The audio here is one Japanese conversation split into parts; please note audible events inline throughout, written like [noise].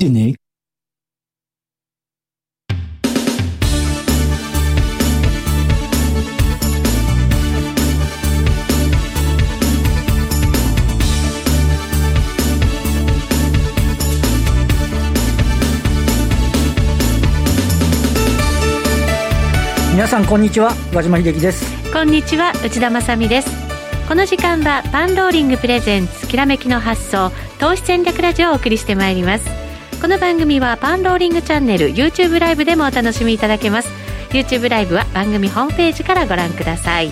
てね。皆さんこんにちは。和島秀樹です。こんにちは内田まさです。この時間はパンローリングプレゼンツきらめきの発想投資戦略ラジオをお送りしてまいります。この番組はパンローリングチャンネル YouTube ライブでもお楽しみいただけます。YouTube ライブは番組ホームページからご覧ください。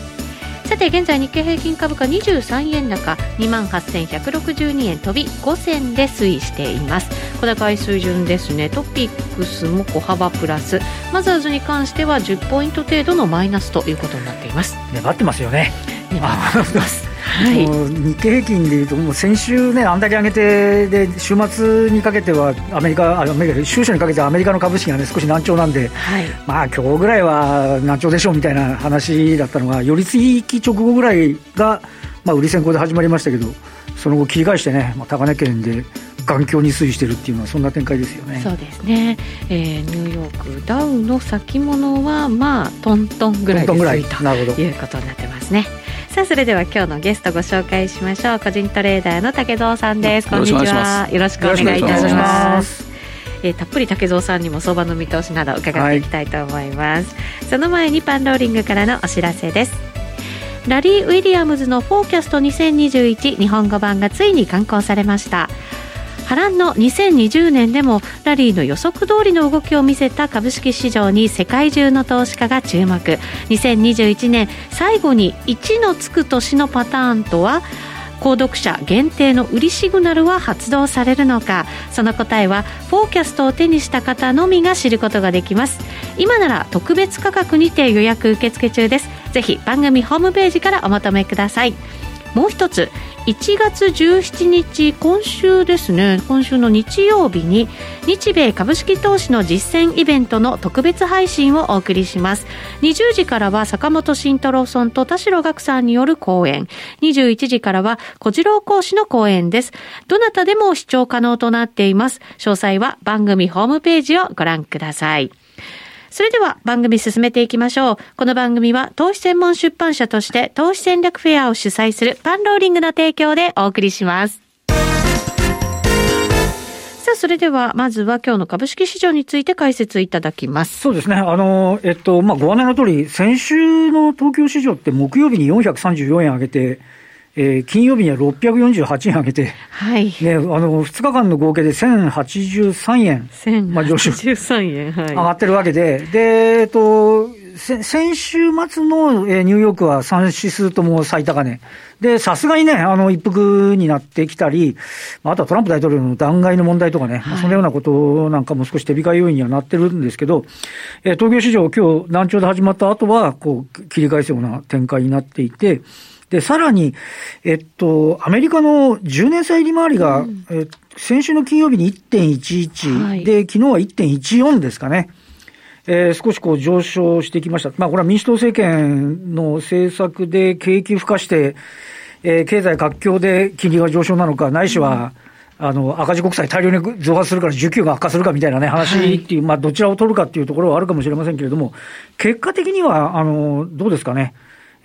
さて現在日経平均株価23円高2万8162円飛び5銭で推移しています。小高い水準ですね。トピックスも小幅プラス。マザーズに関しては10ポイント程度のマイナスということになっています。粘ってますよね。粘ってますはい、日経平均でいうと、もう先週ね、あんだけ上げて、で週末にかけては、アメリカ、アメリカ、週初にかけてアメリカの株式がね、少し難聴なんで、はい、まあ今日ぐらいは難聴でしょうみたいな話だったのが、寄り付き直後ぐらいが、まあ、売り先行で始まりましたけど、その後、切り返してね、まあ、高値圏で。環境に推移しているっていうのはそんな展開ですよね。そうですね。えー、ニューヨークダウの先物はまあトントンぐらいで推移ということになってますね。さあそれでは今日のゲストご紹介しましょう。個人トレーダーの竹蔵さんです。こんにちは。よろしくお願いいたします。えー、たっぷり竹蔵さんにも相場の見通しなど伺っていきたいと思います、はい、その前にパンローリングからのお知らせです。ラリー・ウィリアムズのフォーキャスト2021日本語版がついに刊行されました波乱の2020年でもラリーの予測通りの動きを見せた株式市場に世界中の投資家が注目。2021年最後に1のつく年のパターンとは購読者限定の売りシグナルは発動されるのか。その答えはフォーキャストを手にした方のみが知ることができます。今なら特別価格にて予約受付中です。ぜひ番組ホームページからお求めください。もう一つ1月17日今週ですね。今週の日曜日に日米株式投資の実践イベントの特別配信をお送りします。20時からは坂本慎太郎さんと田代岳さんによる講演。21時からは小次郎講師の講演です。どなたでも視聴可能となっています。詳細は番組ホームページをご覧ください。それでは番組進めていきましょう。この番組は投資専門出版社として投資戦略フェアを主催するパンローリングの提供でお送りします。さあ、それでは、まずは今日の株式市場について解説いただきます。そうですね。あの、えっと、まあ、ご案内の通り、先週の東京市場って木曜日に434円上げて、えー、金曜日には648円上げて、はい。ね、あの2日間の合計で1083円、まあ、上昇円、はい、上がってるわけで、でえっと、先週末の、えー、ニューヨークは3指数とも最高値。で、さすがにね、あの、一服になってきたり、あとはトランプ大統領の弾劾の問題とかね、はい、そのようなことなんかも少し手控え要因にはなってるんですけど、えー、東京市場今日難聴で始まった後は、こう、切り返すような展開になっていて、で、さらに、えっと、アメリカの10年債利回りが、うん、え先週の金曜日に1.11、はい、で、昨日は1.14ですかね。えー、少しこう上昇してきました。まあ、これは民主党政権の政策で景気付加して、えー、経済活況で金利が上昇なのか、ないしは、うん、あの、赤字国債大量に増発するから需給が悪化するかみたいなね、話っていう、はい、まあ、どちらを取るかっていうところはあるかもしれませんけれども、結果的には、あの、どうですかね。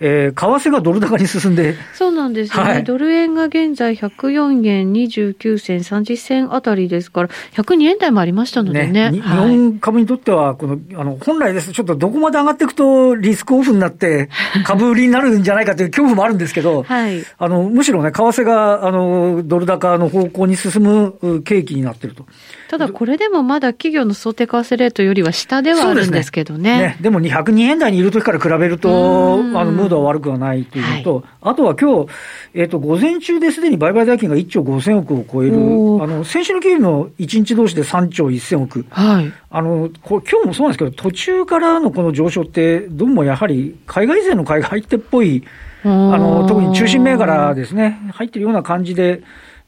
えー、為替がドル高に進んで。そうなんですね。はい、ドル円が現在104円29銭30銭あたりですから、102円台もありましたのでね。ね日本株にとっては、この、あの、本来ですと、ちょっとどこまで上がっていくとリスクオフになって、[laughs] 株売りになるんじゃないかという恐怖もあるんですけど、はい、あの、むしろね、為替が、あの、ドル高の方向に進む契機になっていると。ただこれでもまだ企業の想定為替レートよりは下ではあるんですけどね。ね。でも202円台にいる時から比べると、あの、ムードは悪くはないというのと、はい、あとは今日、えっ、ー、と、午前中ですでに売買代金が1兆5000億を超える、あの、先週の金の1日同士で3兆1000億。はい。あの、こ今日もそうなんですけど、途中からのこの上昇って、どうもやはり海外勢の買いが入ってっぽい、あの、特に中心銘柄ですね、入ってるような感じで、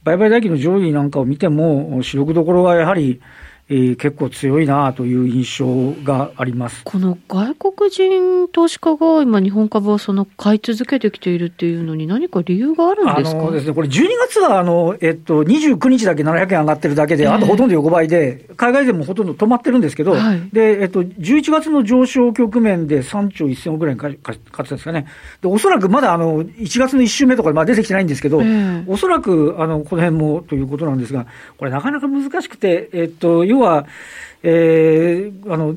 売買代金の上位なんかを見ても、主力どころはやはり、えー、結構強いなという印象があります。この外国人投資家が今、日本株をその買い続けてきているっていうのに、何か理由があるんですか？あのですね、これ、12月はあの、えっと、29日だけ700円上がってるだけで、あとほとんど横ばいで、海外でもほとんど止まってるんですけど、はい、でえっと、11月の上昇局面で3兆1000億ぐらいに買ってたんですかね、でおそらくまだあの1月の1週目とかまあ出てきてないんですけど、えー、おそらくあのこの辺もということなんですが、これ、なかなか難しくて、えっと、要は、えー、あの、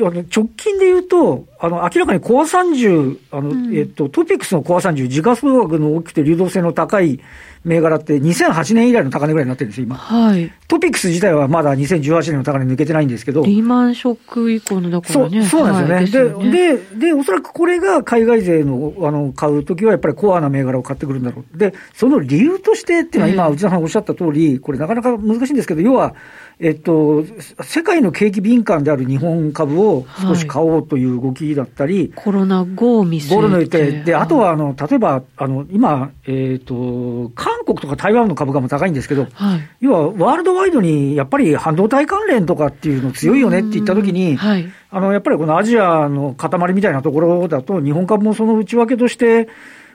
直近で言うと、あの、明らかにコア30、あの、うん、えっと、トピックスのコア30、時価総額の大きくて流動性の高い銘柄って2008年以来の高値ぐらいになってるんですよ、今。はい。トピックス自体はまだ2018年の高値抜けてないんですけど。リーマンショック以降のだからね。そう、そうなんですよね。はい、で、で、で、おそらくこれが海外勢の、あの、買うときはやっぱりコアな銘柄を買ってくるんだろう。で、その理由としてっていうのは今、内田さんおっしゃった通り、これなかなか難しいんですけど、要は、えっと、世界の景気敏感である日本株を少し買おうという動きだったり、はい、コロナ後を見据えて。で、あとは、あの、例えば、あの、今、えっ、と、韓国とか台湾の株価も高いんですけど、はい、要は、ワールドワイドにやっぱり半導体関連とかっていうの強いよねって言ったときに、はい、あの、やっぱりこのアジアの塊みたいなところだと、日本株もその内訳として、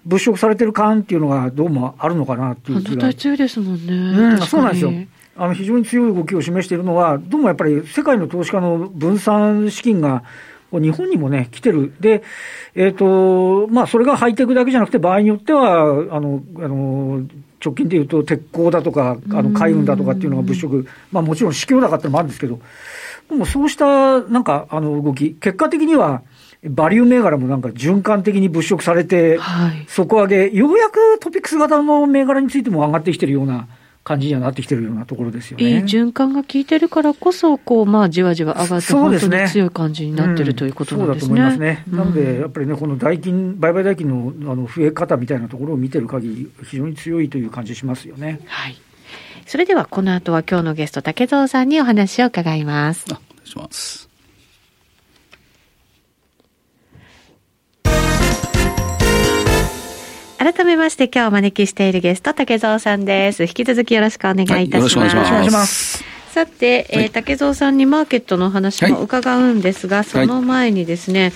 物色されてる感っていうのがどうもあるのかなっていう気が。半導体強いですもんね。うん、そうなんですよ。あの非常に強い動きを示しているのは、どうもやっぱり世界の投資家の分散資金が日本にもね、来てる。で、えっ、ー、と、まあ、それがハイテクだけじゃなくて、場合によっては、あの、あの、直近でいうと、鉄鋼だとか、あの、海運だとかっていうのが物色、まあ、もちろん市況高ってのもあるんですけど、でもそうした、なんか、あの、動き、結果的には、バリュー銘柄もなんか循環的に物色されて、はい、底上げ、ようやくトピックス型の銘柄についても上がってきてるような感じにはなってきてるようなところですよね。いい循環が効いてるからこそ、こう、まあ、じわじわ上がって、本当に強い感じになってる、ということなんですね。そうだと思いますね。なので、やっぱりね、この代金、売買代金のあの増え方みたいなところを見てる限り、非常に強いという感じしますよね。はい。それでは、この後は今日のゲスト、竹蔵さんにお話を伺います。あ、お願いします。改めまして今日お招きしているゲスト、竹蔵さんです。引き続きよろしくお願いいたします。はい、よろしくお願いします。さて、えー、竹蔵さんにマーケットの話も伺うんですが、はい、その前にですね、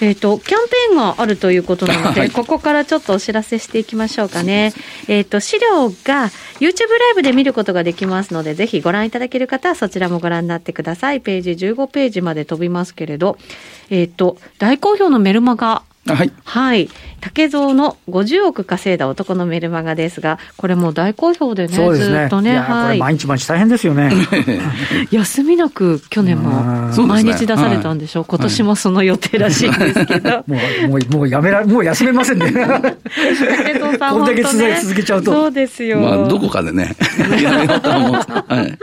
えっ、ー、と、キャンペーンがあるということなので、はい、ここからちょっとお知らせしていきましょうかね。えっ、ー、と、資料が YouTube ライブで見ることができますので、ぜひご覧いただける方はそちらもご覧になってください。ページ15ページまで飛びますけれど、えっ、ー、と、大好評のメルマガはい。はい。竹蔵の50億稼いだ男のメルマガですが、これも大好評でね、そうですねずっとね、はい。毎日毎日大変ですよね。[laughs] 休みなく去年も毎日出されたんでしょう。今年もその予定らしいんですけど。[laughs] もう、もう、もうやめら、もう休めませんね。竹蔵さん、こんだけ続けちゃうと。そうですよ。まあ、どこかでね、[laughs] やめようと思う。はい。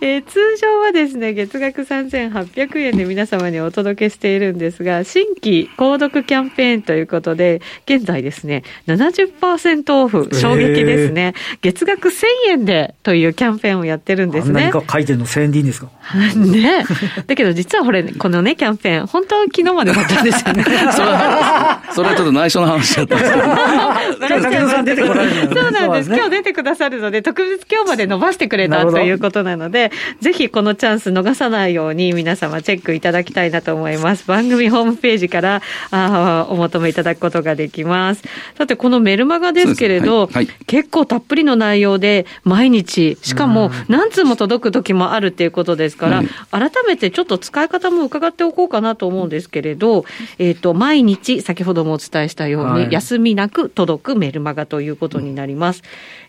えー、通常はですね、月額3800円で皆様にお届けしているんですが、新規購読キャンペーンということで、現在ですね、70%オフ、衝撃ですね、月額1000円でというキャンペーンをやってるんですね。何か書いてるの1000円でいいんですか？[laughs] ね。だけど実はこれ、このね、キャンペーン、本当は昨日までだったんですよね。それは、[laughs] それはちょっと内緒の話だったんですけど。さん出てこられるそうなんです。[laughs] 今日出てくださるので、特別今日まで伸ばしてくれたということなので、ぜひこのチャンス逃さないように皆様チェックいただきたいなと思います。番組ホームページからあお求めいただくことができます。さて、このメルマガですけれど、はい。はい、結構たっぷりの内容で毎日、しかも何通も届く時もあるっていうことですから、改めてちょっと使い方も伺っておこうかなと思うんですけれど、えっ、ー、と、毎日、先ほどもお伝えしたように、はい、休みなく届くメルマガということになります。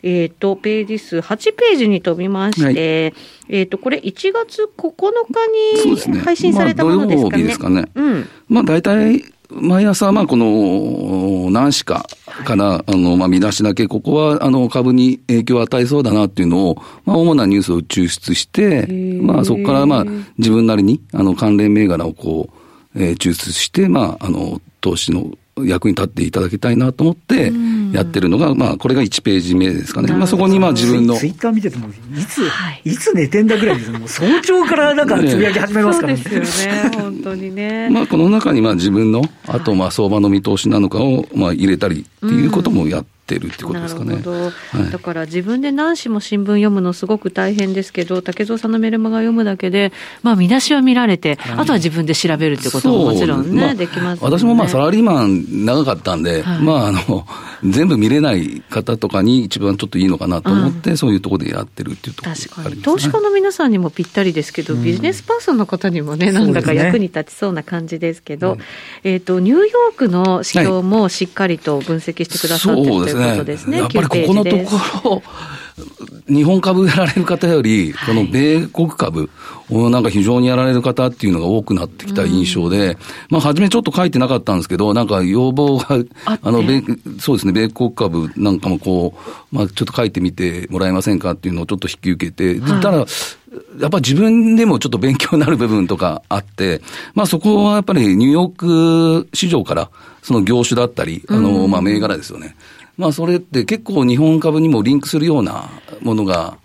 うん、えっ、ー、と、ページ数8ページに飛びまして、えっ、ー、と、これ1月9日に配信されたものですかね。ですかね。うん。まあ大体、毎朝、まあ、この、何しかから、あの、まあ、見出しだけ、ここは、あの、株に影響を与えそうだなっていうのを、まあ、主なニュースを抽出して、まあ、そこから、まあ、自分なりに、あの、関連銘柄をこう、えー、抽出して、まあ、あの、投資の役に立っていただきたいなと思ってやってるのが、まあ、これが1ページ目ですかね。まあ、そこにまあ自分の。ツイッター見てても、いつ、はい、いつ寝てんだぐらいですもう早朝からなんかつぶやき始めますからね。そうですよね、本当にね。[laughs] まあ、この中にまあ自分の、あとまあ相場の見通しなのかをまあ入れたりっていうこともやって、てるってことですかね。はい、だから自分で何紙も新聞読むのすごく大変ですけど、竹蔵さんのメルマガ読むだけで、まあ見出しは見られて、はい、あとは自分で調べるってことももちろんね、まあ、できます、ね、私もまあサラリーマン長かったんで、はい、まああの、全部見れない方とかに一番ちょっといいのかなと思って、うん、そういうところでやってるっていうところ、ね、確かに。投資家の皆さんにもぴったりですけど、うん、ビジネスパーソンの方にもね、なんだか役に立ちそうな感じですけど、ね、えっ、ー、と、ニューヨークの指標もしっかりと分析してくださってる、ということですね。やっぱりここのところ、日本株やられる方より、[laughs] この米国株をなんか非常にやられる方っていうのが多くなってきた印象で、まあ、初めちょっと書いてなかったんですけど、なんか要望が、あの、米、そうですね、米国株なんかもこう、まあ、ちょっと書いてみてもらえませんかっていうのをちょっと引き受けて、はい、ただ、やっぱ自分でもちょっと勉強になる部分とかあって、まあそこはやっぱりニューヨーク市場から、その業種だったり、あの、まあ銘柄ですよね。まあそれって結構日本株にもリンクするようなものが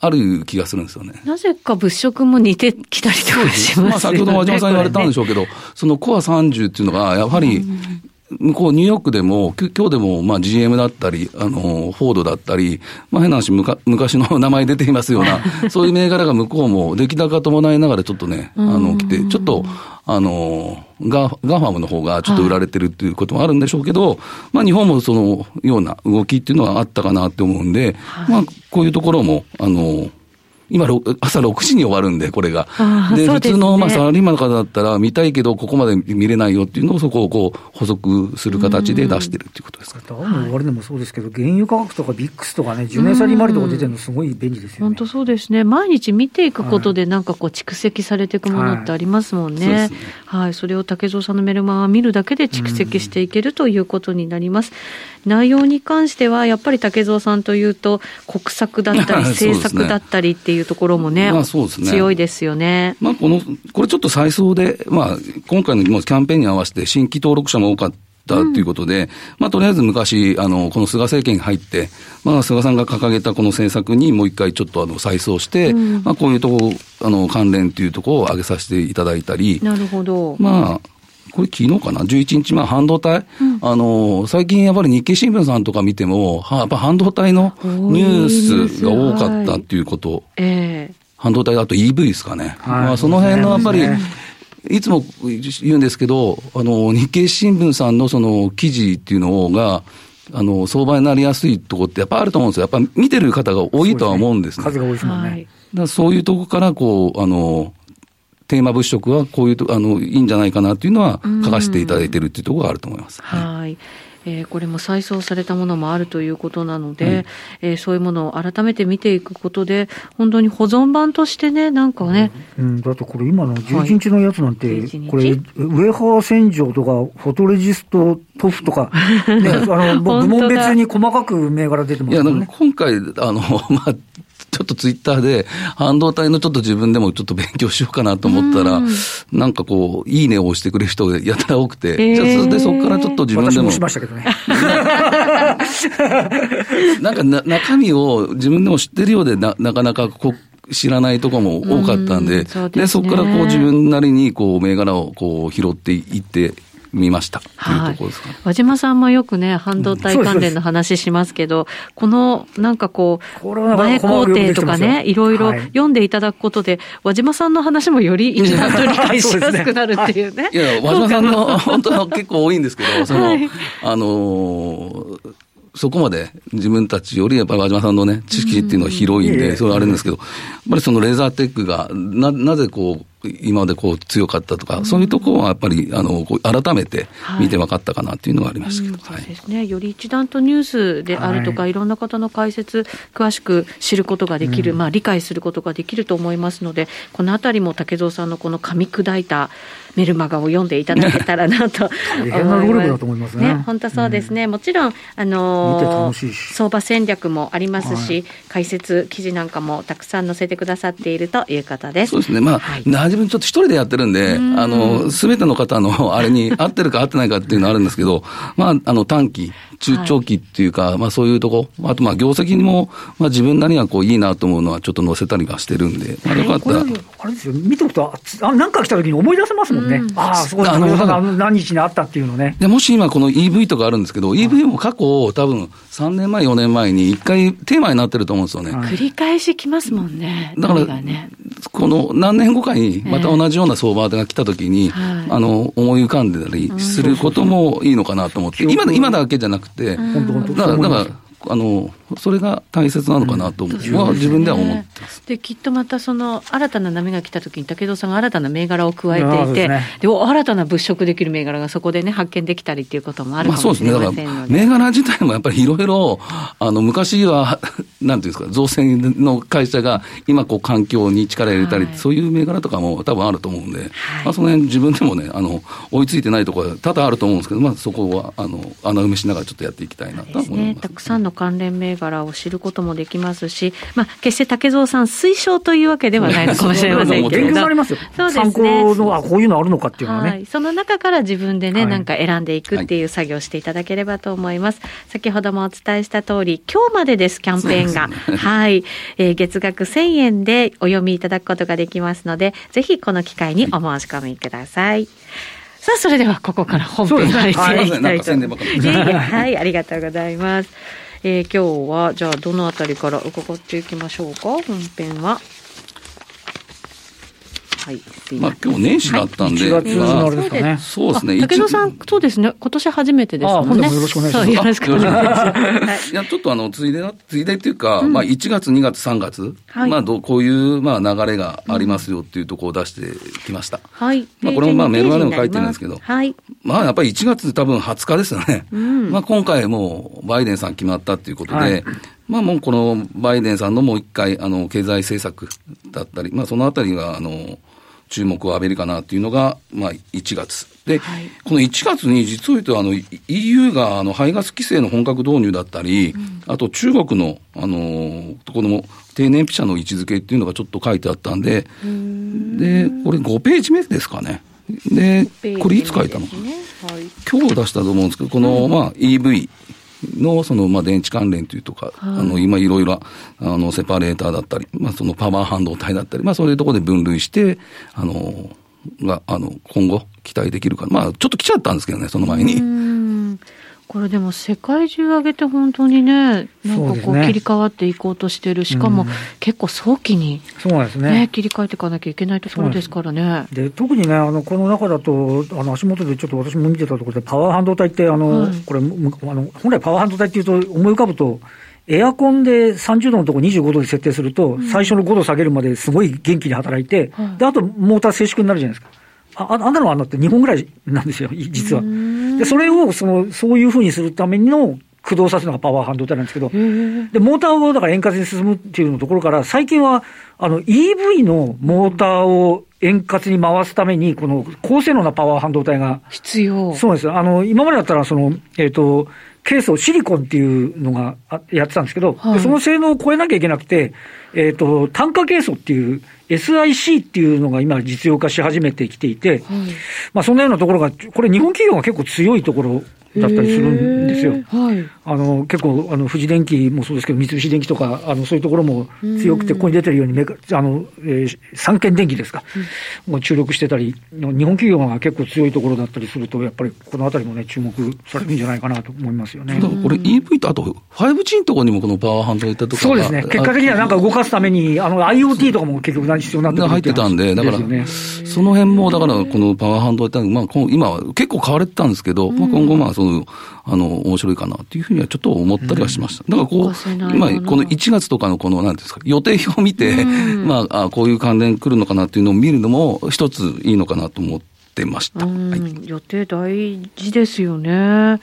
ある気がするんですよね。なぜか物色も似てきたりとかしますよね。まあ先ほど和島さん言われたんでしょうけど、ね、そのコア30っていうのが、やはり、向こうニューヨークでも、今日でもまあ GM だったり、あの、フォードだったり、まあ変な話、むか昔の [laughs] 名前出ていますような、そういう銘柄が向こうも出来高伴いながらちょっとね、あの、来て、ちょっと、あの、ガー GAFAM の方がちょっと売られてるっていうこともあるんでしょうけど、はい、まあ日本もそのような動きっていうのはあったかなって思うんで、はい、まあこういうところも、あの、今、朝6時に終わるんで、これが。で、普通の、まあ、サラリーマンの方だったら、見たいけど、ここまで見れないよっていうのを、そこをこう、補足する形で出してるっていうことですか。ダウの終値もそうですけど、原油価格とかビックスとかね、10年債利回りとか出てるの、すごい便利ですよね。本当そうですね。毎日見ていくことで、なんかこう、蓄積されていくものってありますもんね。はい、ねはい、それを竹蔵さんのメルマガ見るだけで蓄積していけるということになります。内容に関しては、やっぱり竹蔵さんというと、国策だったり、[laughs] 政策だったりっていうところもね、まあそうですね、強いですよね。まあ、この、これちょっと再送で、まあ、今回のキャンペーンに合わせて新規登録者も多かった。ということで、うん、まあ、とりあえず昔、あの、この菅政権に入って、まあ、菅さんが掲げたこの政策にもう一回ちょっとあの、再送して、うん、まあ、こういうとこ、あの、関連というところを挙げさせていただいたり。なるほど。まあ、これ昨日かな ?11 日、まあ、半導体、うん、あの、最近やっぱり日経新聞さんとか見ても、はやっぱ半導体のニュースが多かったっていうこと。ええー半導体、あと EV ですかね。はい、まあ、その辺のやっぱり、いつも言うんですけど、あの、日経新聞さんのその記事っていうのが、あの、相場になりやすいとこってやっぱあると思うんですよ。やっぱ見てる方が多いとは思うんですね。数が多いですもんね。だそういうとこからこう、あの、テーマ物色はこういうあの、いいんじゃないかなっていうのは書かせていただいてるっていうところがあると思います。はい。えー、これも再送されたものもあるということなので、はい、えー、そういうものを改めて見ていくことで、本当に保存版としてね、なんかね。うん、だってこれ、今の11日のやつなんて、はい、これ、ウェハー洗浄とか、フォトレジスト塗布とか、ね、あの [laughs] 部門別に細かく銘柄出てますね。いや、今回、あの、[laughs] まあ、ちょっとツイッターで、半導体のちょっと自分でもちょっと勉強しようかなと思ったら、んなんかこう、いいねを押してくれる人がやたら多くて、えー、じゃあそれでそこからちょっと自分でも。もしましたけどね。[laughs] なんかな中身を自分でも知ってるようでな、なかなかこう、知らないところも多かったんで、そで、ね、そこからこう自分なりにこう銘柄をこう拾っていって見ました。はい、和島さんもよくね、半導体関連の話しますけど、うん、このなんかこう、前工程とかね、いろいろ読んでいただくことで、和島さんの話もより [laughs] 一段と理解しやすくなるっていうね。いや、和島さんの本当は結構多いんですけど、その、はい、あのーそこまで自分たちよりやっぱり和島さんのね、知識っていうのは広いんで、それはあれですけど、やっぱりそのレーザーテックが、な、なぜこう、今までこう強かったとか、そういうところはやっぱり、あの、改めて見て分かったかなっていうのはありましたけど、はい、そうですね。より一段とニュースであるとか、はい、いろんな方の解説、詳しく知ることができる、うん、まあ理解することができると思いますので、このあたりも竹蔵さんのこの噛み砕いたメルマガを読んでいただけたらなと [laughs] 思います。ね。本当そうですね。うん、もちろん、あの相場戦略もありますし、はい、解説記事なんかもたくさん載せてくださっているということです。そうですね。まあ、はい自分ちょっと一人でやってるんで、あの、すべての方の [laughs] あれに合ってるか合ってないかっていうのはあるんですけど、まあ、あの、短期、中長期っていうか、はい、まあそういうとこ、あとまあ業績にも、まあ自分なりがこういいなと思うのはちょっと載せたりはしてるんで、まあよかったら。あれですよ、見ておくと、あなんか来た時に思い出せますもんね。うん、ああ、そこであの何日にあったっていうのね。でもし今この EV とかあるんですけど、EV も過去多分3年前、4年前に一回テーマになってると思うんですよね。繰り返し来ますもんね。だから、ね、この何年後かにまた同じような相場が来た時に、えー、あの、思い浮かんでたりすることもいいのかなと思って、今今だけじゃなくて、だから、だから、あの、それが大切なのかなとは、自分では思ってます。で、きっとまたその新たな波が来たときに、武藤さんが新たな銘柄を加えていて、で、ね、新たな物色できる銘柄がそこでね、発見できたりっていうこともあるかもしれませんので。まあ、そうですね。銘柄自体もやっぱりいろいろ、あの、昔は、なんていうんですか、造船の会社が今、こう、環境に力入れたり、はい、そういう銘柄とかも多分あると思うんで、はい、まあ、その辺自分でもね、あの、追いついてないところは多々あると思うんですけど、まあ、そこは、あの、穴埋めしながらちょっとやっていきたいなと思います、ね。たくさんの関連銘柄を知ることもできますし、まあ、決して竹蔵さん、推奨というわけではないのかもしれませんけれど、勉強ますよ、そうですね、参考のあこういうのあるのかっていうのはね、はい、その中から自分でね、はい、なんか選んでいくっていう作業をしていただければと思います。はい、先ほどもお伝えした通り、今日までです、キャンペーンが。ね、はい、えー、月額1000円でお読みいただくことができますので、ぜひこの機会にお申し込みください。さあ、それではここから本編に入っていきたいと思います。はい、ありがとうございます。えー、今日はじゃあどの辺りから伺っていきましょうか？本編は。はい、まあ今日年始だったんで、はい、月のあれですかね。そうですね。武野さん、そうですね。今年初めてですもんね。よろしくお願いします。よろしくお願いします。いや、ちょっとあの、ついでな、ついでっていうか、うん、まあ1月、2月、3月、はい、まあどこういう、まあ流れがありますよっていうところを出してきました。はい。まあこれもまあメルマガでも書いてるんですけど、はい。まあやっぱり1月多分20日ですよね。うん、まあ今回もうバイデンさん決まったっていうことで、はいまあもうこのバイデンさんのもう一回、あの、経済政策だったり、まあそのあたりが、あの、注目を浴びるかなっていうのが、まあ、1月。で、はい、この1月に実を言うと、あの、EU が、あの、排ガス規制の本格導入だったり、うん、あと中国の、あの、ところも、低燃費車の位置づけっていうのがちょっと書いてあったんで、ん。で、これ5ページ目ですかね。で、これいつ書いたのかな、ねはい、今日出したと思うんですけど、この、まあ、EV、のそのまあ電池関連というとか、はい、あの今いろいろあのセパレーターだったり、まあ、そのパワー半導体だったり、まあ、そういうところで分類して、あのがあの今後期待できるか、まあ、ちょっと来ちゃったんですけどね、その前に。これでも世界中上げて本当にね、なんかこう切り替わっていこうとしてる、しかも結構早期に、そうですね。切り替えていかなきゃいけないところですからね。で特にね、あのこの中だと、あの足元でちょっと私も見てたところで、パワー半導体って、あの、はい、これあの、本来パワー半導体っていうと、思い浮かぶと、エアコンで30度のところ25度で設定すると、最初の5度下げるまですごい元気に働いて、であとモーター静粛になるじゃないですか。ああんなのはあんなって2本ぐらいなんですよ、実は。で、それをその、そういうふうにするための駆動させるのがパワー半導体なんですけど、で、モーターをだから円滑に進むっていうところから、最近は、あの、EV のモーターを円滑に回すために、この高性能なパワー半導体が。必要。そうです。あの、今までだったら、その、えっ、ー、と、ケースをシリコンっていうのがやってたんですけど、はい、その性能を超えなきゃいけなくて、えっ、ー、と、単価ケースっていう、SIC っていうのが今実用化し始めてきていて、はい、まあそんなようなところが、これ日本企業が結構強いところだったりするんですよ。はい、あの結構あの、富士電機もそうですけど、三菱電機とか、あのそういうところも強くて、ここに出てるようにメあの、えー、三軒電機ですか、うん、もう注力してたり、日本企業が結構強いところだったりすると、やっぱりこのあたりもね、注目されるんじゃないかなと思いますよね。だからこれ、EV とあと 5G のところにもこのパワー半導体とかそうですね、結果的にはなんか動かすために、あの IoT とかも結局、何必要なんだ入ってたんで、だから、ね、その辺も、だからこのパワー半導体、まあ、今は結構買われてたんですけど、まあ、今後、まあその、あの、面白いかなっていうふうにはちょっと思ったりはしました。だからこう、今、この1月とかのこの、なんですか、予定表を見て、まあ、あこういう関連来るのかなっていうのを見るのも、一ついいのかなと思ってました。はい、予定大事ですよね。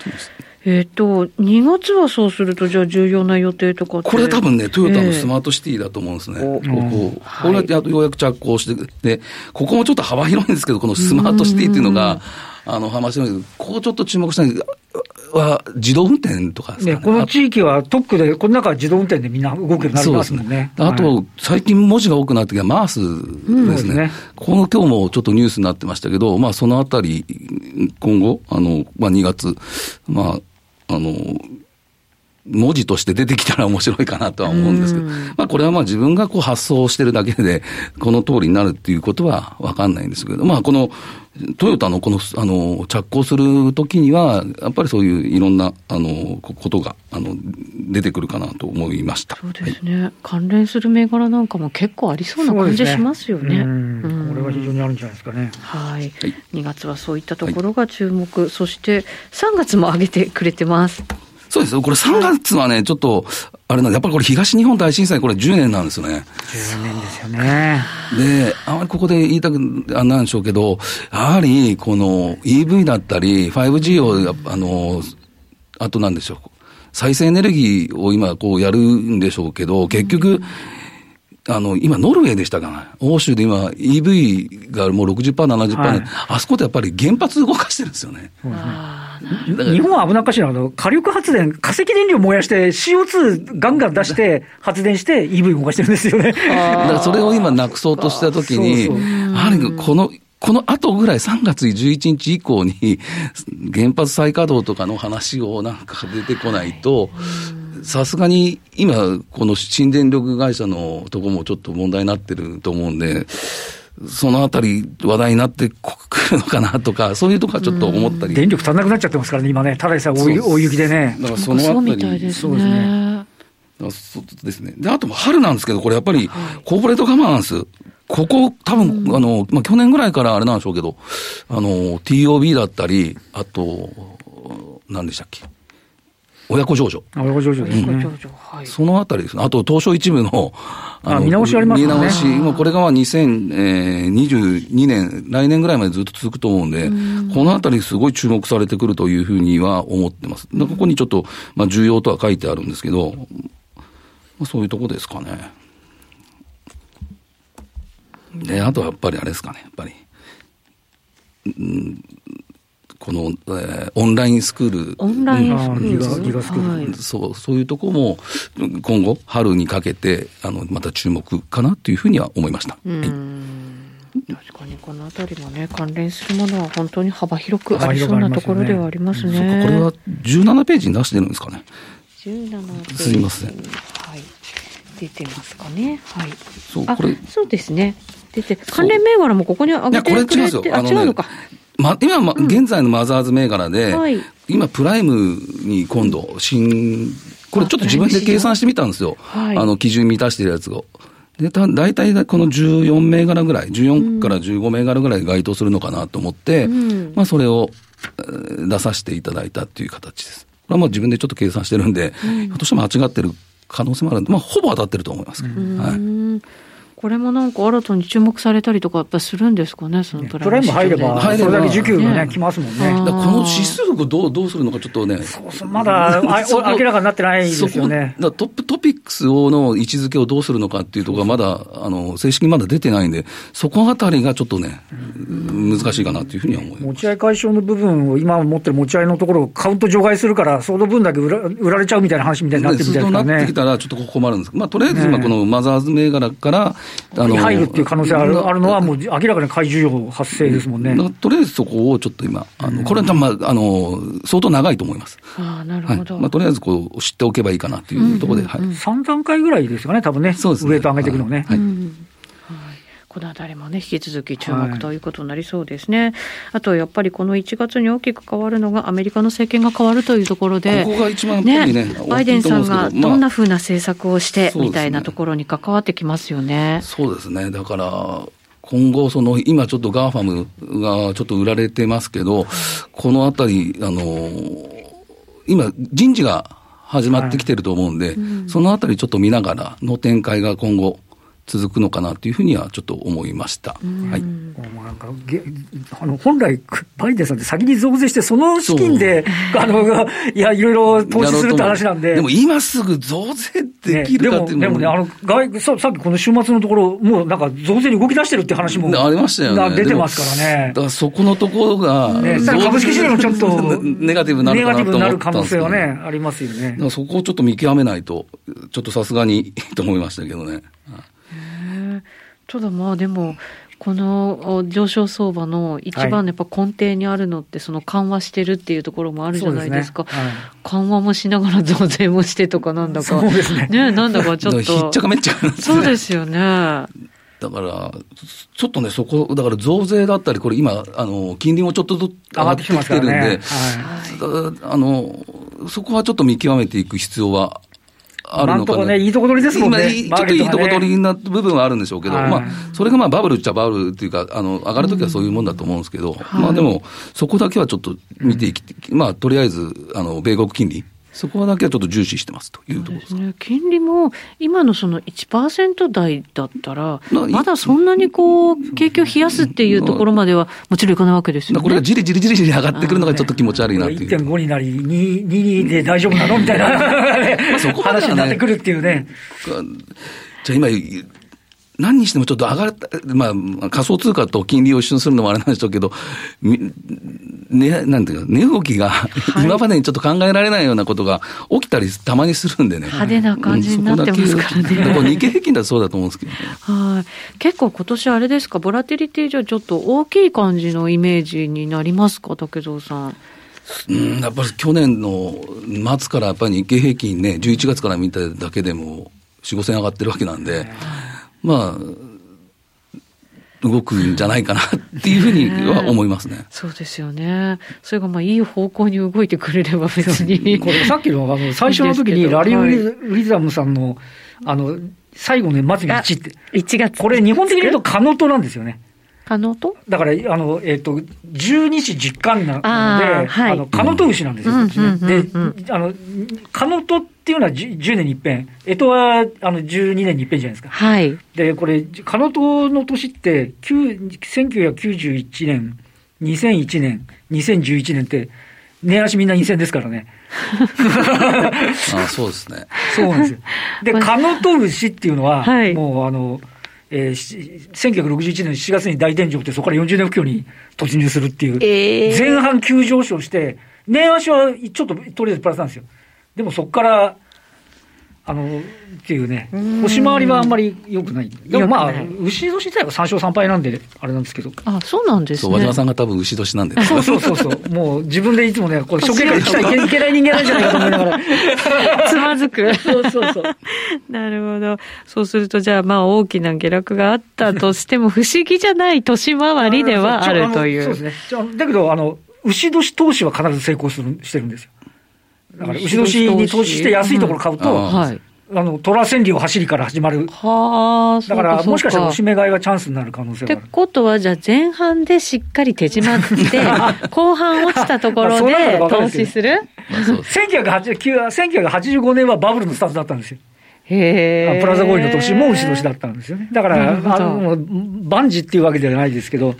えっ、と、2月はそうすると、じゃあ重要な予定とかこれ多分ね、トヨタのスマートシティだと思うんですね。えー、こ。こ、こうやってようやく着工して、で、ここもちょっと幅広いんですけど、このスマートシティっていうのが、あの、話しここちょっと注目したいは自動運転とかですかね、ね、この地域は特区で、この中は自動運転でみんな動くようになりますもんね。あと、最近文字が多くなってきたマースですね。うん、ね。この今日もちょっとニュースになってましたけど、まあそのあたり、今後、あの、まあ2月、まあ、あの、文字として出てきたら面白いかなとは思うんですけど、まあこれはまあ自分がこう発想してるだけで、この通りになるっていうことはわかんないんですけど、まあこのトヨタのこの、あの、着工するときには、やっぱりそういういろんな、あの、ことが、あの、出てくるかなと思いました。そうですね。はい、関連する銘柄なんかも結構ありそうな感じしますよね。ねこれは非常にあるんじゃないですかね。はい。はい、2月はそういったところが注目。はい、そして3月も上げてくれてます。そうですよ。これ3月はね、ちょっと、あれなんで、やっぱりこれ東日本大震災、これ10年なんですよね。10年ですよね。で、あまりここで言いたく、あなんでしょうけど、やはり、この EV だったり、5G を、あの、あとなんでしょう。再生エネルギーを今こうやるんでしょうけど、結局、あの、今、ノルウェーでしたかな？欧州で今、EV がもう60%、70%、はい、あそこでやっぱり原発動かしてるんですよね。日本は危なっかしいの火力発電、化石燃料燃やして、CO2 ガンガン出して、発電して EV 動かしてるんですよね。だからそれを今なくそうとしたときに、やはりこの、この後ぐらい3月11日以降に原発再稼働とかの話をなんか出てこないと、さすがに今、この新電力会社のとこもちょっと問題になってると思うんで、そのあたり話題になってくるのかなとか、そういうとこはちょっと思ったり。電力足んなくなっちゃってますからね、今ね、ただでさえ大雪でね。だからそのあたり。そうですね。そうですね。で、あと春なんですけど、これやっぱり、コーポレートガバナンス。ここ、多分、うん、あの、まあ、去年ぐらいからあれなんでしょうけど、あの、TOB だったり、あと、何でしたっけ？親子上場。親子上場ですね。そのあたりですね。あと、東証一部の、あ見直しありますね。見直し、もうこれがまあ2022年、来年ぐらいまでずっと続くと思うんで、んこのあたりすごい注目されてくるというふうには思ってます。ここにちょっと、まあ重要とは書いてあるんですけど、まあ、そういうとこですかね。で、あとはやっぱりあれですかね、やっぱり。うんこの、えー、オンラインスクール。オンラインスクール。ギガスクール、そう、そういうとこも、今後、春にかけて、あの、また注目かなというふうには思いました。うん確かにこのあたりもね、関連するものは本当に幅広くありそうなところではありますね。すねこれは17ページに出してるんですかね。17ページ。すみません。はい。出てますかね。はい。そう、これ。そうですね。出て、関連銘柄もここに上げてくれて、いや、これ違うあ、違うのか。ま、今、ま、現在のマザーズ銘柄で、はい、今、プライムに今度、新、これちょっと自分で計算してみたんですよ。はい、あの、基準満たしてるやつを。で、た大体この14銘柄ぐらい、14から15銘柄ぐらい該当するのかなと思って、うん、まあ、それを出させていただいたっていう形です。これはもう自分でちょっと計算してるんで、うん、ひょっとして間違ってる可能性もあるんで、まあ、ほぼ当たってると思います。うん、はい。これもなんか新たに注目されたりとか、やっぱするんですかね、そのプライム入れば、それだけ需給がね、来ますもんね。この指数をどうどうするのか、ちょっとね、そうそうまだ明らかになってないですよね。トップトピックスをの位置づけをどうするのかっていうところが、まだあの正式にまだ出てないんで、そこあたりがちょっとね、難しいかなというふうには思います。持ち合い解消の部分を、今持ってる持ち合いのところをカウント除外するから、その分だけ売ら売られちゃうみたいな話みたいに。なってきたら、ちょっと困るんです。まあ、とりあえず今、このマザーズ銘柄から、あの、っていう可能性あるあるのは、もう明らかに怪獣発生ですもんね。とりあえずそこをちょっと今、あのこれは、まあ、あの相当長いと思います。あなるほど、はい、まあ、とりあえずこう知っておけばいいかなというところで、はい、3段階ぐらいですかね、多分ね、そうですね。ウエイト上げていくのね。はい、はいこのあたりもね、引き続き注目ということになりそうですね。はい、あと、やっぱりこの1月に大きく変わるのが、アメリカの政権が変わるというところで、ここが一番ね、ねバイデンさんがどんなふうな政策をして、みたいなところに関わってきますよね。そうですね。だから、今後、その、今ちょっと GAFAM がちょっと売られてますけど、このあたり、あの、今、人事が始まってきてると思うんで、はいうん、そのあたりちょっと見ながらの展開が今後、続くのかなというふうにはちょっと思いました。はい。なんかあの本来、バイデンさんって先に増税して、その資金で、あの、いや、いろいろ投資するって話なんで。でも今すぐ増税できるかっていうの、ね、でもね、あの、外ささっきこの週末のところ、もうなんか増税に動き出してるって話も。ありましたよね。出てますからね。だからそこのところが、ね、株式市場もちょっと、[laughs] ネガティブになるかなと思ったんですけど、ネガティブになる可能性はね、ありますよね。そこをちょっと見極めないと、ちょっとさすがにと思いましたけどね。ただまあでも、この上昇相場の一番やっぱ根底にあるのって、その緩和してるっていうところもあるじゃないですか。すねはい、緩和もしながら増税もしてとかなんだか。ね。ねなんだかちょっと。ひっちゃかめっちゃか、ね、そうですよね。だから、ちょっとね、そこ、だから増税だったり、これ今、あの、金利もちょっとずつ上がってきてるんで、ねはい、あの、そこはちょっと見極めていく必要はあるのかな。ね、いいとこ取りですもんね。ちょっといいとこ取りな部分はあるんでしょうけど、まあ、それがまあバブルっちゃバブルっていうか、あの、上がるときはそういうもんだと思うんですけど、まあでも、そこだけはちょっと見ていき、まあ、とりあえず、あの、米国金利。そこだけはちょっと重視してますというところですね。金利も今のその1%台だったら、まだそんなにこう、景気を冷やすっていうところまではもちろんいかないわけですよね。これがじりじりじりじり上がってくるのがちょっと気持ち悪いなっていう。1.5になり、2、2で大丈夫なの？みたいなまあそこ話になってくるっていうね。じゃあ今、何にしてもちょっと上がった、まあ、仮想通貨と金利を一緒にするのもあれなんでしょうけど、ね、なんていうか、値動きが、今までにちょっと考えられないようなことが起きたりたまにするんでね。派手な感じになってますからね。うん、日経平均だとそうだと思うんですけど、ね、はい。結構今年あれですか、ボラティリティじゃちょっと大きい感じのイメージになりますか、竹蔵さん。うん、やっぱり去年の末からやっぱり日経平均ね、11月から見ただけでも4、5千上がってるわけなんで、まあ、動くんじゃないかなっていうふうには思いますね。そうですよね。それがまあいい方向に動いてくれれば別に。これさっきのあの最初の時にラリー・ウィザムさんの、あの、最後の末に1って。1月。これ日本的に言うとカノトなんですよね。カノトだから、あの、えっ、ー、と、十二支実感なので、あ,、はい、あの、カノト牛なんですよ、こっちね。で、あの、カノトっていうのは 10, 10年に一遍、えとはあの12年に一遍じゃないですか。はい。で、これ、カノトの年って、1991年、2001年、2011年って、値足みんな2000ですからね。[laughs] あそうですね。そうなんですよ。で、[laughs] カノト牛っていうのは、はい、もうあの、えー、1961年4月に大天井って、そこから40年不況に突入するっていう、えー、前半急上昇して、年足はちょっととりあえずプラスなんですよ。でもそこからあのっていうね、星回りはあんまりよくない。でもまあ、牛年自体は3勝3敗なんで、あれなんですけど。あ、そうなんですね。和島さんが多分牛年なんで、そうそうそうそう。もう自分でいつもね、これ処刑から来ちゃいけない人間なんじゃないかと思いながら。[laughs] つまずく。そうそうそう。[laughs] なるほど。そうすると、じゃあまあ大きな下落があったとしても、不思議じゃない年回りではあるという。そうですね。だけど、あの、牛年投資は必ず成功するしてるんですよ。だから、牛年に投資して安いところ買うと、はい。あの、虎千里を走りから始まる。はあ、だから、もしかしたら、押し目買いはチャンスになる可能性がある。ってことは、じゃあ、前半でしっかり手締まって、[laughs] 後半落ちたところで投資する？1985年はバブルのスタートだったんですよ。へプラザ合意の年も牛年だったんですよね。だから、あの万事っていうわけではないですけど。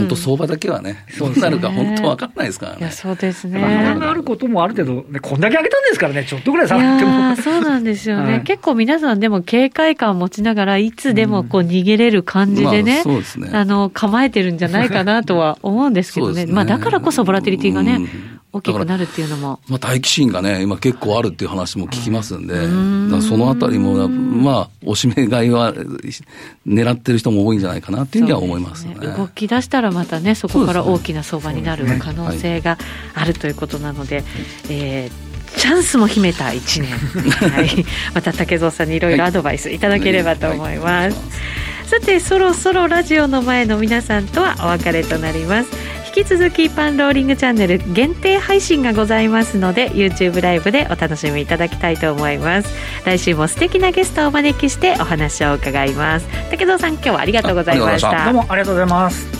本当相場だけはね、どうなるか本当わかんないですからね。いや、そうですね。あることもある程度、ね、こんだけ上げたんですからね、ちょっとぐらい下がっても。そうなんですよね、はい、結構皆さんでも警戒感を持ちながら、いつでもこう逃げれる感じでね、まあ、そうですね。あの構えてるんじゃないかなとは思うんですけどね、ね。まあだからこそボラティリティがね、大きくなるっていうのも。まあ、待機シーンがね、今結構あるっていう話も聞きますんで、ん。そのあたりも、まあ、おしめ買いは狙ってる人も多いんじゃないかなっていうふうには思いますね、ね、動き出したらまたね、そこから大きな相場になる可能性があるということなので、えーチャンスも秘めた1年、[laughs] はい、また竹蔵さんにいろいろアドバイスいただければと思います、さてそろそろラジオの前の皆さんとはお別れとなります。引き続きパンローリングチャンネル限定配信がございますので YouTube ライブでお楽しみいただきたいと思います。来週も素敵なゲストをお招きしてお話を伺います。竹蔵さん今日はありがとうございました。どうもありがとうございます